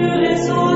les